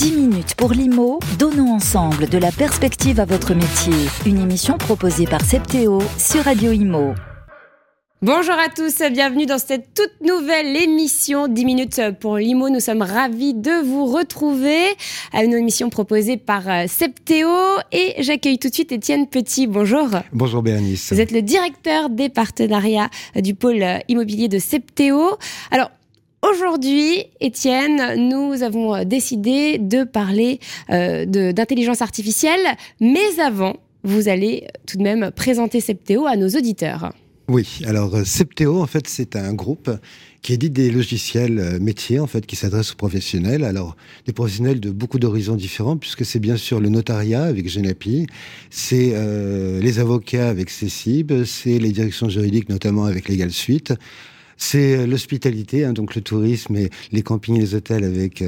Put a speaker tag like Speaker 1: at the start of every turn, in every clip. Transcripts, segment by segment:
Speaker 1: 10 minutes pour l'IMO, donnons ensemble de la perspective à votre métier. Une émission proposée par Septéo sur Radio IMO.
Speaker 2: Bonjour à tous, bienvenue dans cette toute nouvelle émission 10 minutes pour l'IMO. Nous sommes ravis de vous retrouver à une émission proposée par euh, Septéo et j'accueille tout de suite Étienne Petit. Bonjour.
Speaker 3: Bonjour Béanice.
Speaker 2: Vous êtes le directeur des partenariats du pôle immobilier de Septéo. Alors, Aujourd'hui, Étienne, nous avons décidé de parler euh, d'intelligence artificielle, mais avant, vous allez tout de même présenter Septéo à nos auditeurs.
Speaker 3: Oui, alors euh, Septéo, en fait, c'est un groupe qui édite des logiciels euh, métiers, en fait, qui s'adressent aux professionnels. Alors, des professionnels de beaucoup d'horizons différents, puisque c'est bien sûr le notariat avec Genapi, c'est euh, les avocats avec CECIB, c'est les directions juridiques, notamment avec Legal Suite. C'est l'hospitalité, hein, donc le tourisme et les campings et les hôtels avec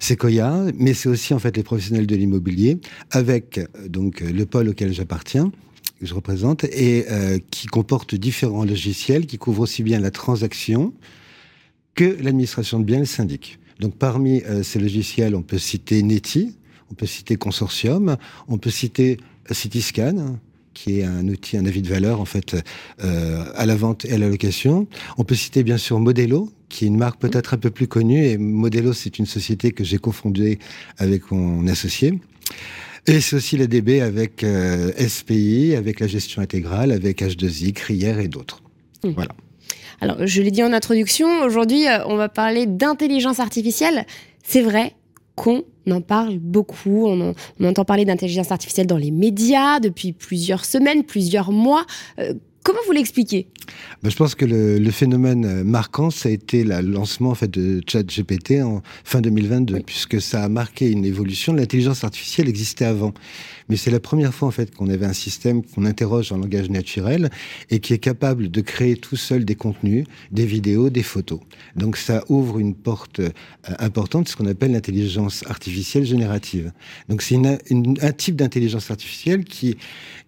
Speaker 3: Sequoia, mais c'est aussi en fait les professionnels de l'immobilier avec donc le pôle auquel j'appartiens, que je représente, et euh, qui comporte différents logiciels qui couvrent aussi bien la transaction que l'administration de biens et le syndic. Donc parmi euh, ces logiciels, on peut citer Neti, on peut citer Consortium, on peut citer Cityscan, qui est un outil, un avis de valeur en fait euh, à la vente et à la location. On peut citer bien sûr Modelo, qui est une marque peut-être un peu plus connue. Et Modelo, c'est une société que j'ai cofondée avec mon associé. Et c'est aussi la DB avec euh, SPI, avec la gestion intégrale, avec H2I, Crière et d'autres.
Speaker 2: Mmh. Voilà. Alors, je l'ai dit en introduction, aujourd'hui, euh, on va parler d'intelligence artificielle. C'est vrai qu'on en parle beaucoup, on, entend parler d'intelligence artificielle dans les médias depuis plusieurs semaines, plusieurs mois. Euh, Comment vous l'expliquez?
Speaker 3: Ben, Je pense que le, phénomène euh, marquant, ça a été le lancement en fait, de ChatGPT en fin 2022, puisque ça a marqué une évolution. L'intelligence artificielle existait avant, mais c'est la première fois en fait qu'on avait un système qu'on interroge en langage naturel et qui est capable de créer tout seul des contenus, des vidéos, des photos. Donc ça ouvre une porte euh, importante, ce qu'on appelle l'intelligence artificielle générative. Donc c'est un type d'intelligence artificielle qui,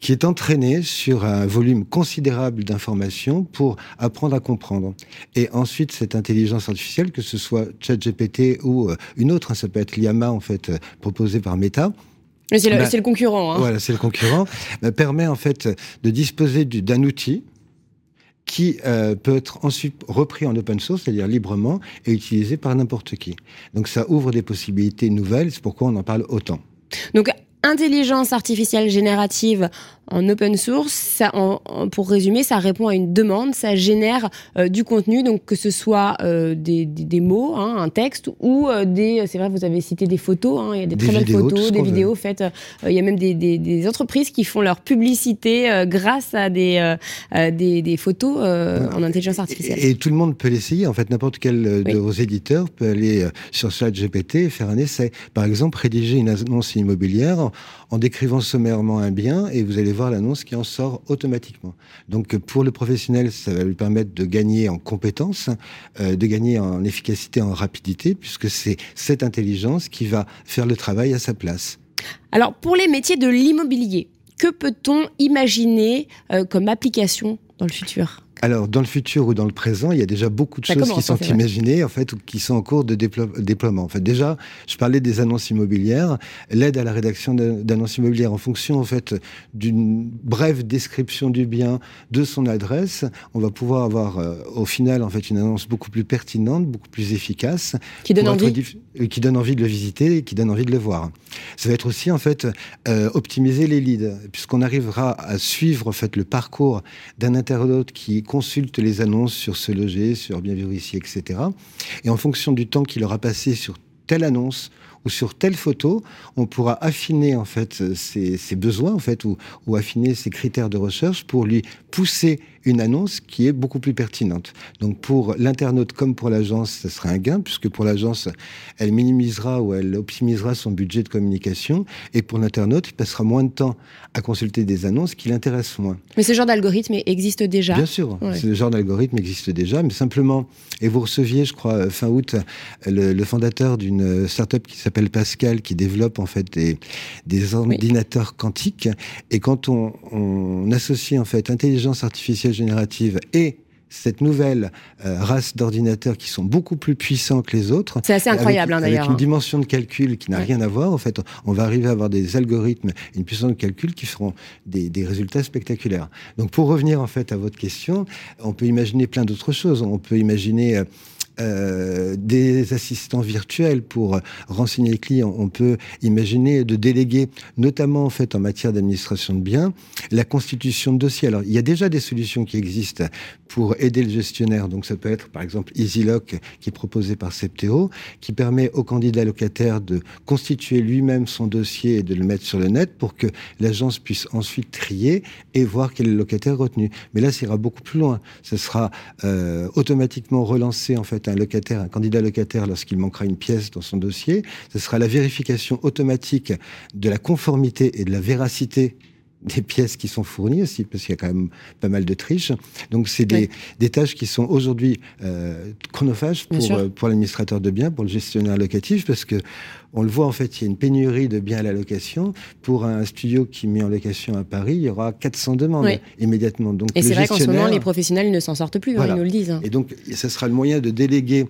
Speaker 3: qui est entraîné sur un volume considérable d'informations pour apprendre à comprendre. Et ensuite, cette intelligence artificielle, que ce soit ChatGPT ou euh, une autre, hein, ça peut être Llama, en fait, euh, proposé par Meta,
Speaker 2: c'est le, bah, le, concurrent. Hein.
Speaker 3: Voilà, c'est le concurrent. Bah, permet en fait de disposer d'un outil qui euh, peut être ensuite repris en open source, c'est-à-dire librement, et utilisé par n'importe qui. Donc ça ouvre des possibilités nouvelles, c'est pourquoi on en parle autant.
Speaker 2: Donc intelligence artificielle générative en open source, ça, pour résumer, ça répond à une demande, ça génère euh, du contenu, donc que ce soit euh, des, des, mots, hein, un texte, ou euh, des, c'est vrai, vous avez cité des photos, hein, il y a des, très belles photos, des vidéos faites, il y a même des, des, entreprises qui font leur publicité grâce à des, des, photos en intelligence artificielle.
Speaker 3: Et, tout le monde peut l'essayer, en fait, n'importe quel de vos éditeurs peut aller sur ChatGPT et faire un essai. Par exemple, rédiger une annonce immobilière en décrivant sommairement un bien, et vous allez voir l'annonce qui en sort automatiquement. Donc pour le professionnel, ça va lui permettre de gagner en compétences, euh, de gagner en efficacité, en rapidité, puisque c'est cette intelligence qui va faire le travail à sa place.
Speaker 2: Alors pour les métiers de l'immobilier, que peut-on imaginer euh, comme application dans le futur?
Speaker 3: Alors, dans le futur ou dans le présent, il y a déjà beaucoup de choses qui sont imaginées, en fait, ou qui sont en cours de déploiement. En fait, déjà, je parlais des annonces immobilières, l'aide à la rédaction d'annonces immobilières en fonction, en fait, d'une brève description du bien, de son adresse, on va pouvoir avoir, euh, au final, en fait, une annonce beaucoup plus pertinente, beaucoup plus efficace.
Speaker 2: Qui donne envie.
Speaker 3: Euh, qui donne envie de le visiter et qui donne envie de le voir. Ça va être aussi, en fait, euh, optimiser les leads, puisqu'on arrivera à suivre, en fait, le parcours d'un internaute qui consulte les annonces sur ce loger, sur bien vivre ici, etc. Et en fonction du temps qu'il aura passé sur telle annonce ou sur telle photo, on pourra affiner en fait ses, besoins en fait ou, ou, affiner ses critères de recherche pour lui pousser une annonce qui est beaucoup plus pertinente. Donc pour l'internaute comme pour l'agence, ce sera un gain, puisque pour l'agence, elle minimisera ou elle optimisera son budget de communication, et pour l'internaute, il passera moins de temps à consulter des annonces qui l'intéressent moins.
Speaker 2: Mais ce genre d'algorithme existe déjà
Speaker 3: Bien sûr, ce genre d'algorithme existe déjà, mais simplement, et vous receviez, je crois, fin août, le, fondateur d'une start-up qui s'appelle Pascal, qui développe en fait des, des ordinateurs quantiques, et quand on, on associe en fait intelligence artificielle générative et cette nouvelle euh, race d'ordinateurs qui sont beaucoup plus puissants que les autres.
Speaker 2: C'est assez incroyable hein, d'ailleurs.
Speaker 3: Avec une dimension de calcul qui n'a rien à voir. En fait, on va arriver à avoir des algorithmes, une puissance de calcul qui feront des, des résultats spectaculaires. Donc, pour revenir en fait à votre question, on peut imaginer plein d'autres choses. On peut imaginer euh, euh, des assistants virtuels pour renseigner les clients. On peut imaginer de déléguer, notamment en fait en matière d'administration de biens, la constitution de dossiers. Alors il y a déjà des solutions qui existent pour aider le gestionnaire. Donc ça peut être par exemple EasyLock qui est proposé par Septéo, qui permet au candidat locataire de constituer lui-même son dossier et de le mettre sur le net pour que l'agence puisse ensuite trier et voir quel est le locataire retenu. Mais là, ça ira beaucoup plus loin. Ce sera euh, automatiquement relancé en fait un locataire, un candidat locataire, lorsqu'il manquera une pièce dans son dossier, ce sera la vérification automatique de la conformité et de la véracité des pièces qui sont fournies aussi, parce qu'il y a quand même pas mal de triches. Donc c'est des, des, tâches qui sont aujourd'hui euh, chronophages pour, euh, pour l'administrateur de biens, pour le gestionnaire locatif, parce que on le voit en fait, il y a une pénurie de biens à la location. Pour un studio qui met en location à Paris, il y aura 400 demandes immédiatement.
Speaker 2: Donc, et c'est vrai qu'en ce moment, les professionnels ne s'en sortent plus, hein, ils nous le disent. Hein.
Speaker 3: Et donc, ce sera le moyen de déléguer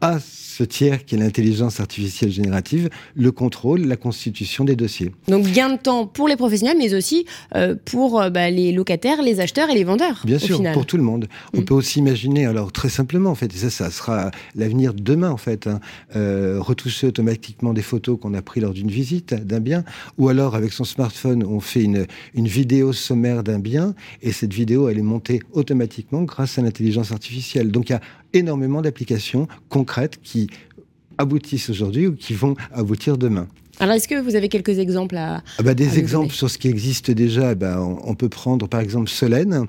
Speaker 3: à ce tiers qui est l'intelligence artificielle générative, le contrôle, la constitution des dossiers.
Speaker 2: Donc gain de temps pour les professionnels, mais aussi euh, pour euh, bah, les locataires, les acheteurs et les vendeurs.
Speaker 3: Bien sûr, pour tout le monde. On mm. peut aussi imaginer, alors très simplement en fait, et ça, ça sera l'avenir de demain en fait, hein, euh, retoucher automatiquement des photos qu'on a prises lors d'une visite d'un bien, ou alors avec son smartphone, on fait une, une vidéo sommaire d'un bien, et cette vidéo, elle est montée automatiquement grâce à l'intelligence artificielle. Donc il y a énormément d'applications concrètes qui aboutissent aujourd'hui ou qui vont aboutir demain.
Speaker 2: Alors, est-ce que vous avez quelques exemples à.
Speaker 3: Ah bah, des exemples sur ce qui existe déjà. Ben, on, peut prendre par exemple Solène,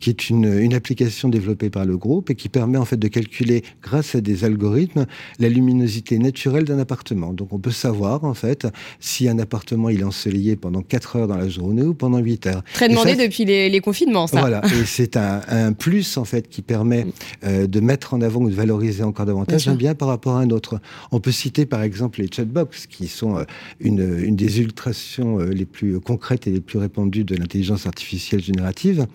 Speaker 3: qui est une, une, application développée par le groupe et qui permet en fait de calculer, grâce à des algorithmes, la luminosité naturelle d'un appartement. Donc, on peut savoir en fait si un appartement il est ensoleillé pendant 4 heures dans la journée ou pendant 8 heures.
Speaker 2: Très demandé depuis les, les, confinements, ça.
Speaker 3: Voilà. et c'est un, un, plus en fait qui permet euh, de mettre en avant ou de valoriser encore davantage un bien par rapport à un autre. On peut citer par exemple les chatbox qui sont euh, euh, une, des illustrations euh, les plus concrètes et les plus répandues de l'intelligence artificielle générative.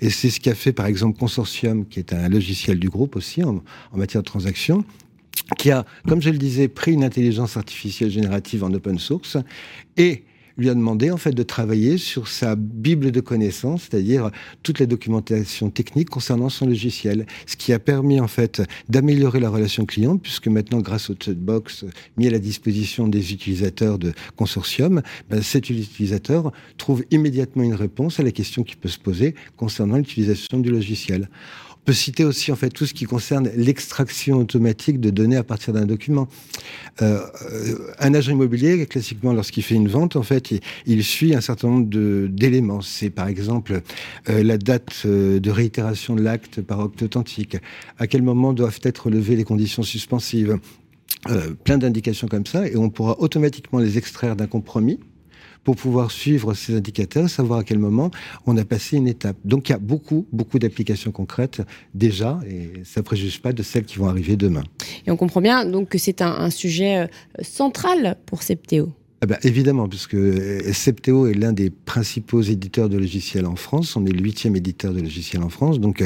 Speaker 3: Et c'est ce qu'a fait par exemple Consortium, qui est un logiciel du groupe aussi en, en matière de transactions qui a, comme je le disais, pris une intelligence artificielle générative en open source et lui a demandé en fait de travailler sur sa bible de connaissances, c'est-à-dire toute la documentation technique concernant son logiciel, ce qui a permis en fait d'améliorer la relation client, puisque maintenant grâce au chatbox mis à la disposition des utilisateurs de consortium, ben, cet utilisateur trouve immédiatement une réponse à la question qui peut se poser concernant l'utilisation du logiciel. On peut citer aussi en fait tout ce qui concerne l'extraction automatique de données à partir d'un document. Euh, un agent immobilier, classiquement, lorsqu'il fait une vente, en fait, il, suit un certain nombre d'éléments. C'est par exemple euh, la date euh, de réitération de l'acte par acte authentique, à quel moment doivent être levées les conditions suspensives, plein d'indications comme ça, et on pourra automatiquement les extraire d'un compromis pour pouvoir suivre ces indicateurs, savoir à quel moment on a passé une étape. Donc il y a beaucoup, beaucoup d'applications concrètes déjà, et ça ne préjuge pas de celles qui vont arriver demain.
Speaker 2: Et on comprend bien donc que c'est un, un, sujet euh, central pour Septéo.
Speaker 3: Ah bah, évidemment, puisque euh, Septéo est l'un des principaux éditeurs de logiciels en France. On est le huitième éditeur de logiciels en France. Donc,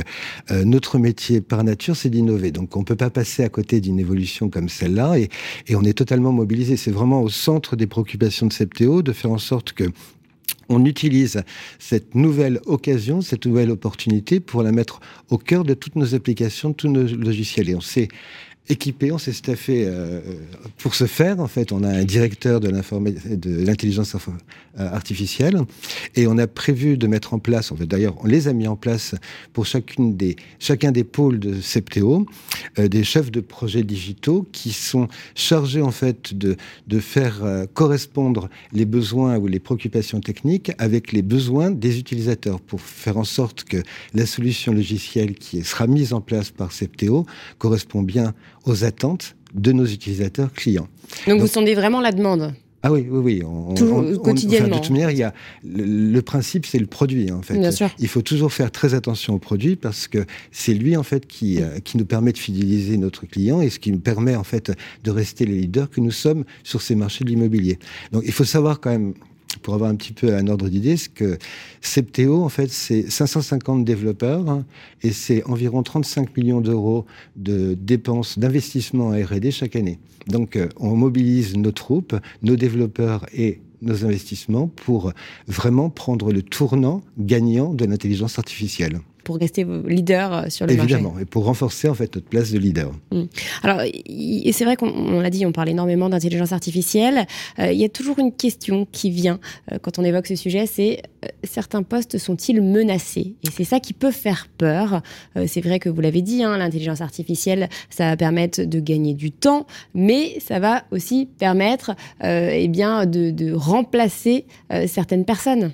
Speaker 3: euh, notre métier par nature, c'est d'innover. Donc, on ne peut pas passer à côté d'une évolution comme celle-là. Et, et on est totalement mobilisé. C'est vraiment au centre des préoccupations de Septéo de faire en sorte que on utilise cette nouvelle occasion, cette nouvelle opportunité pour la mettre au cœur de toutes nos applications, de tous nos logiciels. Et on sait équipé, on s'est staffé euh, pour ce faire. En fait, on a un directeur de l'intelligence euh, artificielle et on a prévu de mettre en place, en fait, d'ailleurs, on les a mis en place pour chacune des, chacun des pôles de Septéo, euh, des chefs de projets digitaux qui sont chargés, en fait, de, de faire correspondre les besoins ou les préoccupations techniques avec les besoins des utilisateurs pour faire en sorte que la solution logicielle qui sera mise en place par Septéo correspond bien aux attentes de nos utilisateurs clients.
Speaker 2: Donc, vous sondez vraiment la demande
Speaker 3: ah oui, oui, oui.
Speaker 2: On, Toujours, quotidiennement.
Speaker 3: de toute manière, il y a le, principe, c'est le produit en fait.
Speaker 2: Bien sûr.
Speaker 3: Il faut toujours faire très attention au produit parce que c'est lui en fait qui, euh, qui nous permet de fidéliser notre client et ce qui nous permet en fait de rester les leaders que nous sommes sur ces marchés de l'immobilier. Donc il faut savoir quand même pour avoir un petit peu un ordre d'idée, c'est que Septéo, en fait, c'est 550 développeurs hein, et c'est environ 35 millions d'euros de dépenses d'investissement en R&D chaque année. Donc, euh, on mobilise nos troupes, nos développeurs et nos investissements pour vraiment prendre le tournant gagnant de l'intelligence artificielle
Speaker 2: pour rester leader euh, sur le
Speaker 3: marché. Évidemment, et pour renforcer en fait notre place de leader.
Speaker 2: Mm. Alors, et c'est vrai qu'on l'a dit, on parle énormément d'intelligence artificielle. Euh, il y a toujours une question qui vient euh, quand on évoque ce sujet, c'est certains postes sont-ils menacés? Et c'est ça qui peut faire peur. c'est vrai que vous l'avez dit, hein, l'intelligence artificielle, ça va permettre de gagner du temps, mais ça va aussi permettre eh bien, de, de remplacer certaines personnes.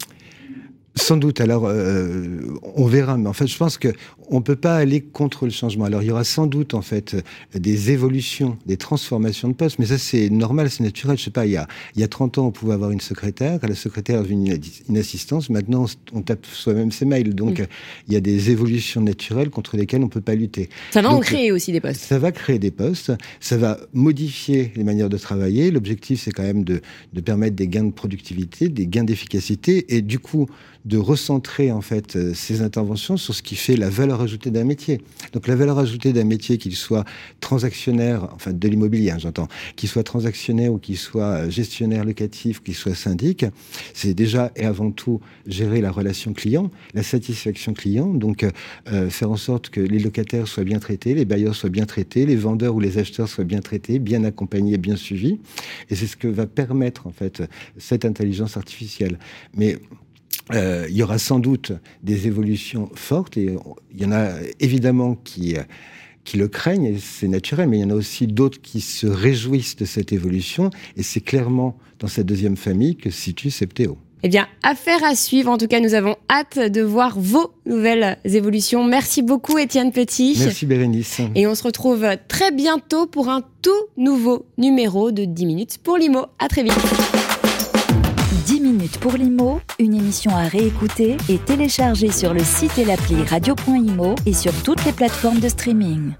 Speaker 3: Sans doute. Alors, euh, on verra. Mais en fait, je pense que on peut pas aller contre le changement. Alors, il y aura sans doute en fait des évolutions, des transformations de postes. Mais ça, c'est normal, c'est naturel. Je sais pas. Il y a il y a 30 ans, on pouvait avoir une secrétaire. La secrétaire une, une assistance. Maintenant, on tape soi-même ses mails. Donc, mm. il y a des évolutions naturelles contre lesquelles on peut pas lutter.
Speaker 2: Ça va en créer aussi des postes.
Speaker 3: Ça va créer des postes. Ça va modifier les manières de travailler. L'objectif, c'est quand même de de permettre des gains de productivité, des gains d'efficacité, et du coup de recentrer en fait euh, ces interventions sur ce qui fait la valeur ajoutée d'un métier. Donc la valeur ajoutée d'un métier, qu'il soit transactionnaire, enfin de l'immobilier, hein, j'entends, qu'il soit transactionnaire ou qu'il soit euh, gestionnaire locatif, qu'il soit syndic, c'est déjà et avant tout gérer la relation client, la satisfaction client, donc euh, faire en sorte que les locataires soient bien traités, les bailleurs soient bien traités, les vendeurs ou les acheteurs soient bien traités, bien accompagnés, bien suivis. Et c'est ce que va permettre en fait cette intelligence artificielle. Mais euh, il y aura sans doute des évolutions fortes et il y en a évidemment qui qui le craignent et c'est naturel, mais il y en a aussi d'autres qui se réjouissent de cette évolution et c'est clairement dans cette deuxième famille que se situe Septéo.
Speaker 2: Eh bien, affaire à suivre. En tout cas, nous avons hâte de voir vos nouvelles évolutions. Merci beaucoup, Étienne Petit.
Speaker 3: Merci, Bérénice.
Speaker 2: Et on se retrouve très bientôt pour un tout nouveau numéro de 10 minutes pour l'IMO. À très vite.
Speaker 1: 10 minutes pour l'IMO, une émission à réécouter et télécharger sur le site et l'appli radio.imo et sur toutes les plateformes de streaming.